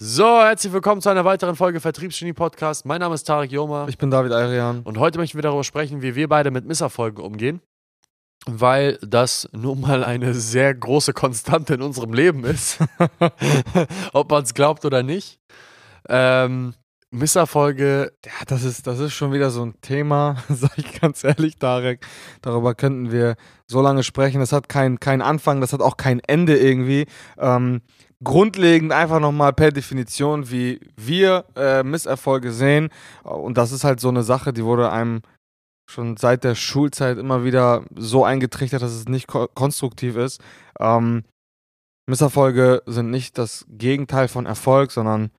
So, herzlich willkommen zu einer weiteren Folge Vertriebsgenie Podcast. Mein Name ist Tarek Joma Ich bin David Ayrian. und heute möchten wir darüber sprechen, wie wir beide mit Misserfolgen umgehen, weil das nun mal eine sehr große Konstante in unserem Leben ist, ob man es glaubt oder nicht. Ähm, Misserfolge, Ja, das ist, das ist schon wieder so ein Thema, sag ich ganz ehrlich, Tarek. Darüber könnten wir so lange sprechen. Das hat keinen kein Anfang, das hat auch kein Ende irgendwie. Ähm, grundlegend einfach nochmal per Definition, wie wir äh, Misserfolge sehen. Und das ist halt so eine Sache, die wurde einem schon seit der Schulzeit immer wieder so eingetrichtert, dass es nicht ko konstruktiv ist. Ähm, Misserfolge sind nicht das Gegenteil von Erfolg, sondern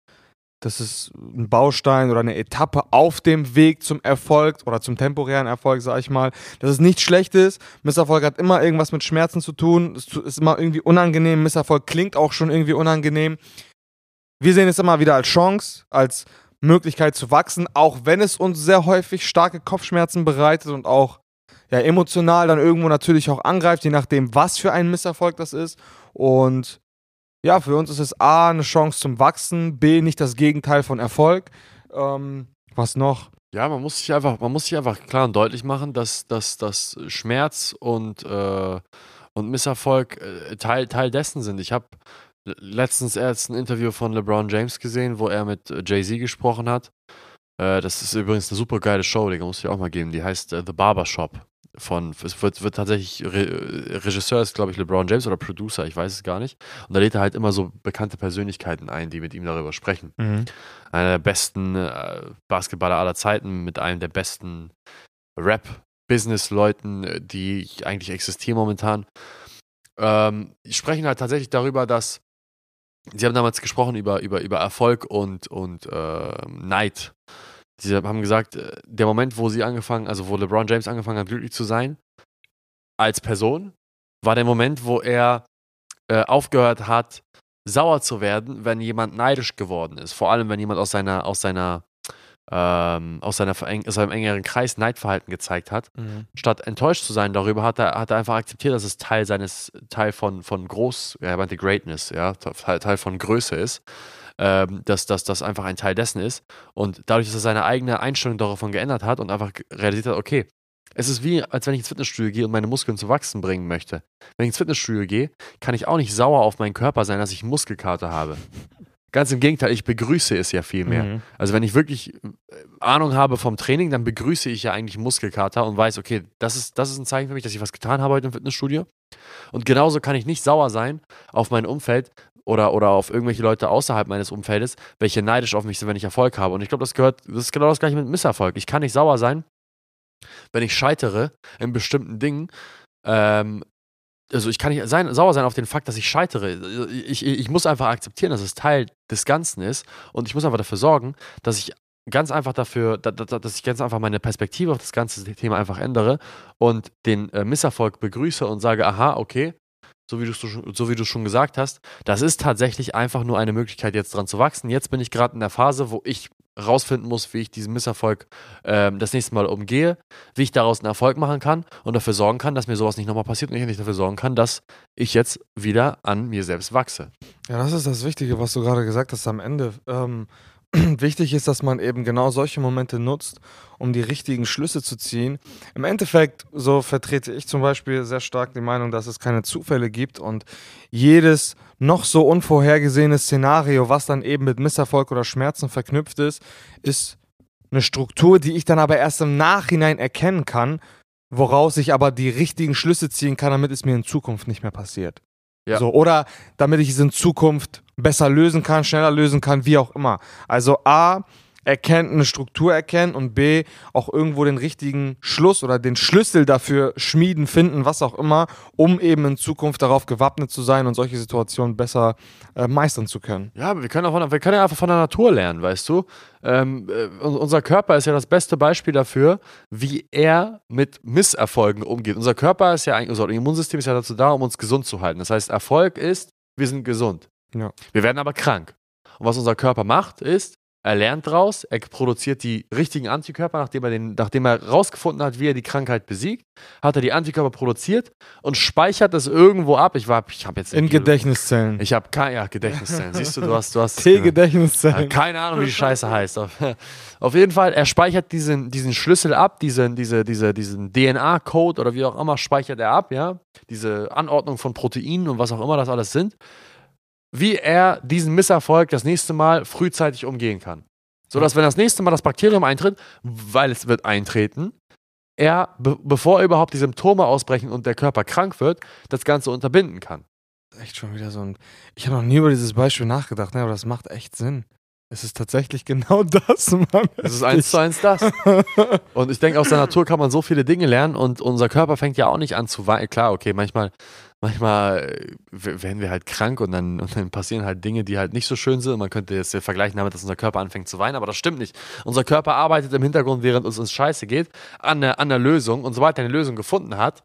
das ist ein Baustein oder eine Etappe auf dem Weg zum Erfolg oder zum temporären Erfolg, sag ich mal. Dass es nichts Schlechtes. Misserfolg hat immer irgendwas mit Schmerzen zu tun. Es ist immer irgendwie unangenehm. Misserfolg klingt auch schon irgendwie unangenehm. Wir sehen es immer wieder als Chance, als Möglichkeit zu wachsen, auch wenn es uns sehr häufig starke Kopfschmerzen bereitet und auch ja, emotional dann irgendwo natürlich auch angreift, je nachdem, was für ein Misserfolg das ist. Und ja, für uns ist es A, eine Chance zum Wachsen, B, nicht das Gegenteil von Erfolg. Ähm, was noch? ja, man muss sich einfach, man muss sich einfach klar und deutlich machen, dass, dass, dass Schmerz und, äh, und Misserfolg äh, Teil, Teil dessen sind. Ich habe letztens erst ein Interview von LeBron James gesehen, wo er mit äh, Jay-Z gesprochen hat. Äh, das ist übrigens eine super geile Show, die muss ich auch mal geben. Die heißt äh, The Barber Shop. Von, es wird, wird tatsächlich, Re Regisseur ist, glaube ich, LeBron James oder Producer, ich weiß es gar nicht. Und da lädt er halt immer so bekannte Persönlichkeiten ein, die mit ihm darüber sprechen. Einer der besten äh, Basketballer aller Zeiten, mit einem der besten Rap-Business-Leuten, äh, die eigentlich existieren momentan. Ähm, sprechen halt tatsächlich darüber, dass sie haben damals gesprochen über, über, über Erfolg und, und äh, Neid. Sie haben gesagt, äh, der Moment, wo sie angefangen, also wo LeBron James angefangen hat, glücklich zu sein, als Person, war der Moment, wo er äh, aufgehört hat, sauer zu werden, wenn jemand neidisch geworden ist. Vor allem, wenn jemand aus seiner, aus seiner, ähm, aus seiner aus seinem engeren Kreis Neidverhalten gezeigt hat. Statt enttäuscht zu sein darüber, hat er, hat er einfach akzeptiert, dass es Teil seines, Teil von, von Groß, ja, er meinte Greatness, ja, Teil, Teil von Größe ist. Ähm, dass, dass das einfach ein Teil dessen ist. Und dadurch, dass er seine eigene Einstellung davon geändert hat und einfach realisiert hat, okay, es ist wie, als wenn ich ins Fitnessstudio gehe und meine Muskeln zu wachsen bringen möchte. Wenn ich ins Fitnessstudio gehe, kann ich auch nicht sauer auf meinen Körper sein, dass ich Muskelkater habe. Ganz im Gegenteil, ich begrüße es ja viel mehr. Mhm. Also wenn ich wirklich äh, Ahnung habe vom Training, dann begrüße ich ja eigentlich Muskelkater und weiß, okay, das ist, das ist ein Zeichen für mich, dass ich was getan habe heute im Fitnessstudio. Und genauso kann ich nicht sauer sein auf mein Umfeld oder, oder auf irgendwelche Leute außerhalb meines Umfeldes, welche neidisch auf mich sind, wenn ich Erfolg habe. Und ich glaube, das gehört, das ist genau das gleiche mit Misserfolg. Ich kann nicht sauer sein, wenn ich scheitere in bestimmten Dingen. Ähm, also ich kann nicht sein, sauer sein auf den Fakt, dass ich scheitere. Ich, ich, muss einfach akzeptieren, dass es Teil des Ganzen ist und ich muss einfach dafür sorgen, dass ich ganz einfach dafür, da- da- dass ich ganz einfach meine Perspektive auf das ganze Thema einfach ändere und den äh, Misserfolg begrüße und sage, aha, okay, so wie du so wie du schon gesagt hast, das ist tatsächlich einfach nur eine Möglichkeit, jetzt dran zu wachsen. Jetzt bin ich gerade in der Phase, wo ich rausfinden muss, wie ich diesen Misserfolg ähm, das nächste Mal umgehe, wie ich daraus einen Erfolg machen kann und dafür sorgen kann, dass mir sowas nicht nochmal passiert und ich nicht dafür sorgen kann, dass ich jetzt wieder an mir selbst wachse. Ja, das ist das Wichtige, was du gerade gesagt hast am Ende. Ähm, wichtig ist, dass man eben genau solche Momente nutzt, um die richtigen Schlüsse zu ziehen. Im Endeffekt, so vertrete ich zum Beispiel sehr stark die Meinung, dass es keine Zufälle gibt und jedes noch so unvorhergesehene Szenario, was dann eben mit Misserfolg oder Schmerzen verknüpft ist, ist eine Struktur, die ich dann aber erst im Nachhinein erkennen kann, woraus ich aber die richtigen Schlüsse ziehen kann, damit es mir in Zukunft nicht mehr passiert. Ja. So, oder damit ich es in Zukunft besser lösen kann, schneller lösen kann, wie auch immer. Also A, erkennen, eine Struktur erkennen und B, auch irgendwo den richtigen Schluss oder den Schlüssel dafür schmieden, finden, was auch immer, um eben in Zukunft darauf gewappnet zu sein und solche Situationen besser äh, meistern zu können. Ja, aber wir können, auch von, wir können ja einfach von der Natur lernen, weißt du? Ähm, äh, un- unser Körper ist ja das beste Beispiel dafür, wie er mit Misserfolgen umgeht. Unser Körper ist ja eigentlich, unser Immunsystem ist ja dazu da, um uns gesund zu halten. Das heißt, Erfolg ist, wir sind gesund. Ja. Wir werden aber krank. Und was unser Körper macht, ist, er lernt draus, er produziert die richtigen Antikörper, nachdem er, den, nachdem er rausgefunden hat, wie er die Krankheit besiegt, hat er die Antikörper produziert und speichert das irgendwo ab. Ich war, ich habe jetzt In Gedächtniszellen. Ich habe keine, ja, Gedächtniszellen. Siehst du, du hast, du hast T-Gedächtniszellen. ja, keine Ahnung, wie die Scheiße heißt. Auf, auf jeden Fall, er speichert diesen, diesen Schlüssel ab, diesen, diese, diese, diesen DNA-Code oder wie auch immer speichert er ab, ja. Diese Anordnung von Proteinen und was auch immer das alles sind wie er diesen Misserfolg das nächste Mal frühzeitig umgehen kann. So dass, wenn das nächste Mal das Bakterium eintritt, weil es wird eintreten, er, be bevor überhaupt die Symptome ausbrechen und der Körper krank wird, das Ganze unterbinden kann. Echt schon wieder so ein. Ich habe noch nie über dieses Beispiel nachgedacht, ne, aber das macht echt Sinn. Es ist tatsächlich genau das, Mann. Es ist eins zu eins das. Und ich denke, aus der Natur kann man so viele Dinge lernen und unser Körper fängt ja auch nicht an zu weinen. Klar, okay, manchmal, manchmal äh, werden wir halt krank und dann, und dann passieren halt Dinge, die halt nicht so schön sind. Man könnte jetzt vergleichen damit, dass unser Körper anfängt zu weinen, aber das stimmt nicht. Unser Körper arbeitet im Hintergrund, während es uns scheiße geht, an der, an der Lösung. Und sobald er eine Lösung gefunden hat,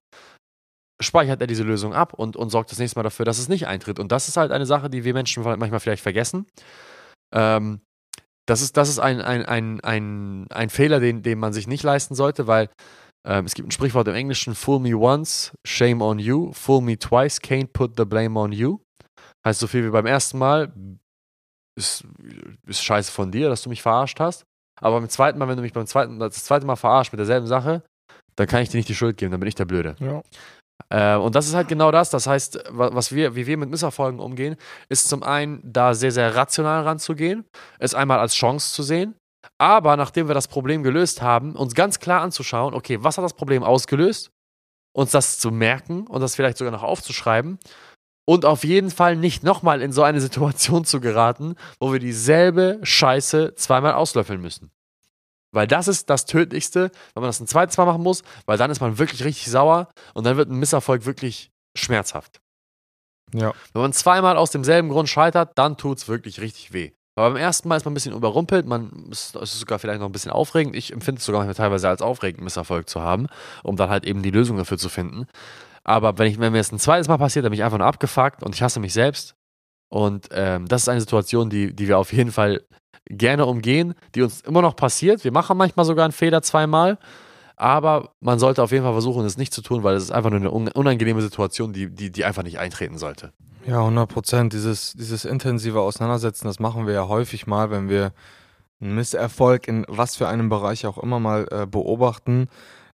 speichert er diese Lösung ab und, und sorgt das nächste Mal dafür, dass es nicht eintritt. Und das ist halt eine Sache, die wir Menschen manchmal vielleicht vergessen. Ähm, das ist, das ist ein, ein, ein, ein, ein Fehler, den, den man sich nicht leisten sollte, weil ähm, es gibt ein Sprichwort im Englischen: Fool me once, shame on you. Fool me twice, can't put the blame on you. Heißt so viel wie beim ersten Mal, ist, ist scheiße von dir, dass du mich verarscht hast. Aber beim zweiten Mal, wenn du mich beim zweiten, das zweite Mal verarscht mit derselben Sache, dann kann ich dir nicht die Schuld geben, dann bin ich der Blöde. Ja. Äh, und das ist halt genau das. Das heißt, was wir, wie wir mit Misserfolgen umgehen, ist zum einen da sehr, sehr rational ranzugehen, es einmal als Chance zu sehen, aber nachdem wir das Problem gelöst haben, uns ganz klar anzuschauen, okay, was hat das Problem ausgelöst? Uns das zu merken und das vielleicht sogar noch aufzuschreiben und auf jeden Fall nicht nochmal in so eine Situation zu geraten, wo wir dieselbe Scheiße zweimal auslöffeln müssen. Weil das ist das Tödlichste, wenn man das ein zweites Mal machen muss, weil dann ist man wirklich richtig sauer und dann wird ein Misserfolg wirklich schmerzhaft. Ja. Wenn man zweimal aus demselben Grund scheitert, dann tut es wirklich richtig weh. Aber beim ersten Mal ist man ein bisschen überrumpelt, man ist, es ist sogar vielleicht noch ein bisschen aufregend. Ich empfinde es sogar teilweise als aufregend, Misserfolg zu haben, um dann halt eben die Lösung dafür zu finden. Aber wenn, ich, wenn mir das ein zweites Mal passiert, dann bin ich einfach nur abgefuckt und ich hasse mich selbst. Und ähm, das ist eine Situation, die, die wir auf jeden Fall gerne umgehen, die uns immer noch passiert. Wir machen manchmal sogar einen Fehler zweimal, aber man sollte auf jeden Fall versuchen, es nicht zu tun, weil es ist einfach nur eine unangenehme Situation, die, die, die einfach nicht eintreten sollte. Ja, 100 Prozent. Dieses, dieses intensive Auseinandersetzen, das machen wir ja häufig mal, wenn wir einen Misserfolg in was für einem Bereich auch immer mal äh, beobachten,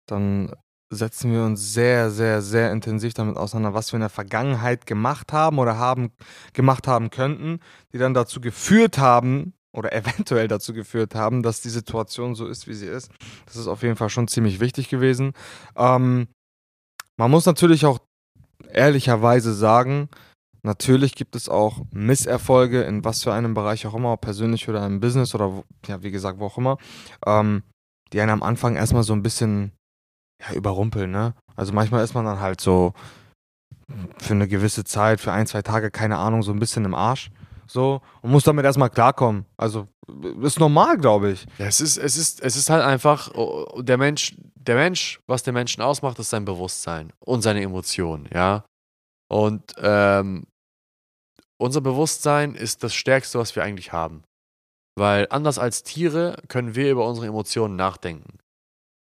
dann setzen wir uns sehr, sehr, sehr intensiv damit auseinander, was wir in der Vergangenheit gemacht haben oder haben gemacht haben könnten, die dann dazu geführt haben, oder eventuell dazu geführt haben, dass die Situation so ist, wie sie ist. Das ist auf jeden Fall schon ziemlich wichtig gewesen. Ähm, man muss natürlich auch ehrlicherweise sagen, natürlich gibt es auch Misserfolge in was für einem Bereich auch immer, persönlich oder im Business oder ja, wie gesagt, wo auch immer, ähm, die einen am Anfang erstmal so ein bisschen ja, überrumpeln, ne? Also manchmal ist man dann halt so für eine gewisse Zeit, für ein, zwei Tage, keine Ahnung, so ein bisschen im Arsch so und muss damit erstmal klarkommen. Also ist normal, glaube ich. Ja, es ist, es ist, es ist halt einfach, oh, der Mensch, der Mensch, was den Menschen ausmacht, ist sein Bewusstsein und seine Emotionen, ja. Und ähm, unser Bewusstsein ist das Stärkste, was wir eigentlich haben. Weil anders als Tiere können wir über unsere Emotionen nachdenken.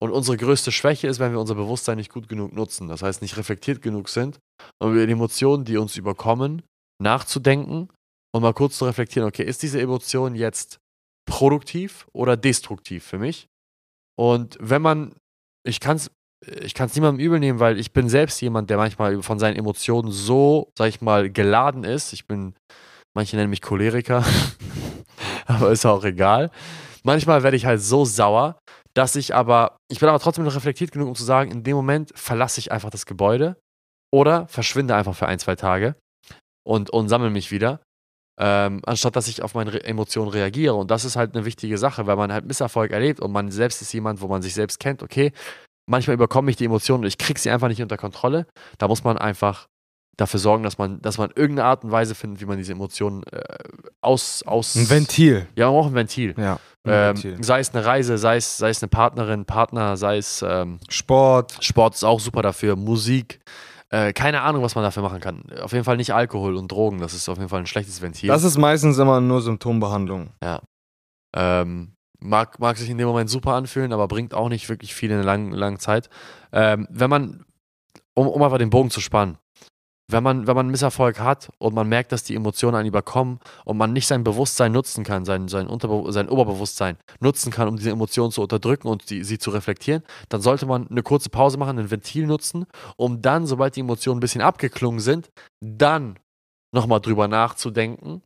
Und unsere größte Schwäche ist, wenn wir unser Bewusstsein nicht gut genug nutzen. Das heißt, nicht reflektiert genug sind, um über die Emotionen, die uns überkommen, nachzudenken und mal kurz zu reflektieren, okay, ist diese Emotion jetzt produktiv oder destruktiv für mich? Und wenn man, ich kann es ich kann niemandem übel nehmen, weil ich bin selbst jemand, der manchmal von seinen Emotionen so, sag ich mal, geladen ist. Ich bin, manche nennen mich Choleriker, aber ist auch egal. Manchmal werde ich halt so sauer, dass ich aber, ich bin aber trotzdem noch reflektiert genug, um zu sagen, in dem Moment verlasse ich einfach das Gebäude oder verschwinde einfach für ein, zwei Tage und, und sammle mich wieder ähm, anstatt dass ich auf meine Re Emotionen reagiere. Und das ist halt eine wichtige Sache, weil man halt Misserfolg erlebt und man selbst ist jemand, wo man sich selbst kennt, okay, manchmal überkomme ich die Emotionen und ich kriege sie einfach nicht unter Kontrolle. Da muss man einfach dafür sorgen, dass man, dass man irgendeine Art und Weise findet, wie man diese Emotionen äh, aus, aus. Ein Ventil. Ja, auch ein Ventil. Ja. Ein ähm, Ventil. Sei es eine Reise, sei es, sei es eine Partnerin, Partner, sei es ähm, Sport. Sport ist auch super dafür, Musik. Äh, keine Ahnung, was man dafür machen kann. Auf jeden Fall nicht Alkohol und Drogen. Das ist auf jeden Fall ein schlechtes Ventil. Das ist meistens immer nur Symptombehandlung. Ja. Ähm, mag, mag sich in dem Moment super anfühlen, aber bringt auch nicht wirklich viel in einer langen, langen Zeit. Ähm, wenn man, um, um einfach den Bogen zu spannen, wenn man, wenn man Misserfolg hat und man merkt, dass die Emotionen einen überkommen und man nicht sein Bewusstsein nutzen kann, sein, sein, Unterbe sein Oberbewusstsein nutzen kann, um diese Emotionen zu unterdrücken und die, sie zu reflektieren, dann sollte man eine kurze Pause machen, ein Ventil nutzen, um dann, sobald die Emotionen ein bisschen abgeklungen sind, dann nochmal drüber nachzudenken,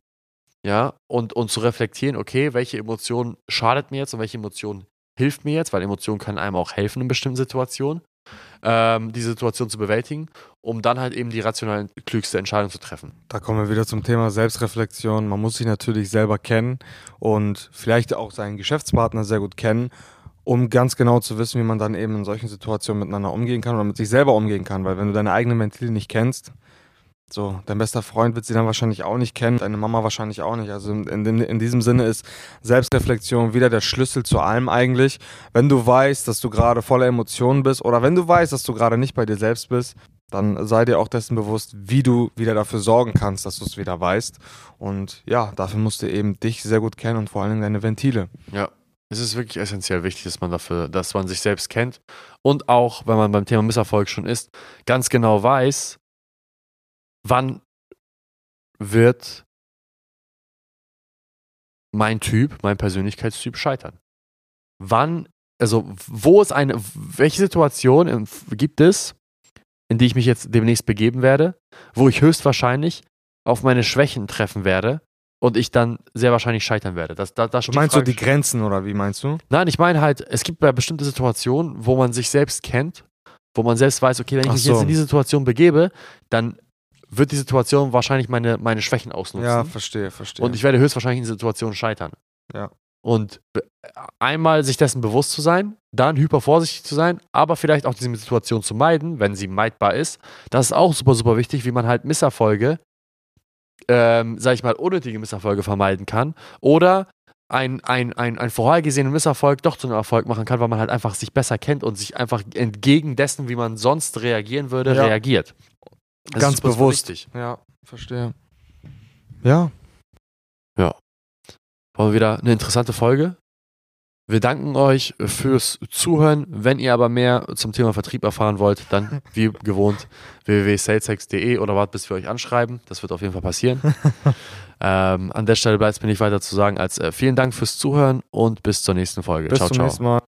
ja, und, und zu reflektieren, okay, welche Emotion schadet mir jetzt und welche Emotion hilft mir jetzt, weil Emotionen können einem auch helfen in bestimmten Situationen ähm, die Situation zu bewältigen, um dann halt eben die rational klügste Entscheidung zu treffen. Da kommen wir wieder zum Thema Selbstreflexion. Man muss sich natürlich selber kennen und vielleicht auch seinen Geschäftspartner sehr gut kennen, um ganz genau zu wissen, wie man dann eben in solchen Situationen miteinander umgehen kann oder mit sich selber umgehen kann. Weil wenn du deine eigenen Ventile nicht kennst, so, dein bester Freund wird sie dann wahrscheinlich auch nicht kennen, deine Mama wahrscheinlich auch nicht. Also in, in, in, diesem Sinne ist Selbstreflexion wieder der Schlüssel zu allem eigentlich. Wenn du weißt, dass du gerade voller Emotionen bist oder wenn du weißt, dass du gerade nicht bei dir selbst bist, dann sei dir auch dessen bewusst, wie du wieder dafür sorgen kannst, dass du es wieder weißt. Und ja, dafür musst du eben dich sehr gut kennen und vor allem deine Ventile. Ja, es ist wirklich essentiell wichtig, dass man dafür, dass man sich selbst kennt und auch, wenn man beim Thema Misserfolg schon ist, ganz genau weiß, wann wird mein Typ, mein Persönlichkeitstyp scheitern? Wann, also wo ist eine, welche Situation gibt es, in die ich mich jetzt demnächst begeben werde, wo ich höchstwahrscheinlich auf meine Schwächen treffen werde und ich dann sehr wahrscheinlich scheitern werde. Das, das, das meinst du die Grenzen oder wie meinst du? Nein, ich meine halt, es gibt ja bestimmte Situationen, wo man sich selbst kennt, wo man selbst weiß, okay, wenn ich mich so. jetzt in diese Situation begebe, dann wird die Situation wahrscheinlich meine, meine Schwächen ausnutzen. Ja, verstehe, verstehe. Und ich werde höchstwahrscheinlich in der Situation scheitern. Ja. Und einmal sich dessen bewusst zu sein, dann hypervorsichtig zu sein, aber vielleicht auch diese Situation zu meiden, wenn sie meidbar ist. Das ist auch super, super wichtig, wie man halt Misserfolge, ähm, sag ich mal, unnötige Misserfolge vermeiden kann. Oder ein, ein, ein, ein vorhergesehenen Misserfolg doch zu einem Erfolg machen kann, weil man halt einfach sich besser kennt und sich einfach entgegen dessen, wie man sonst reagieren würde, ja. reagiert. Das Ganz bewusst. Wichtig. Ja, verstehe. Ja. Ja. War wieder eine interessante Folge. Wir danken euch fürs Zuhören. Wenn ihr aber mehr zum Thema Vertrieb erfahren wollt, dann wie gewohnt www.saleshex.de oder wartet, bis wir euch anschreiben. Das wird auf jeden Fall passieren. ähm, an der Stelle bleibt es mir nicht weiter zu sagen als äh, vielen Dank fürs Zuhören und bis zur nächsten Folge. Bis ciao, zum ciao. Nächsten Mal.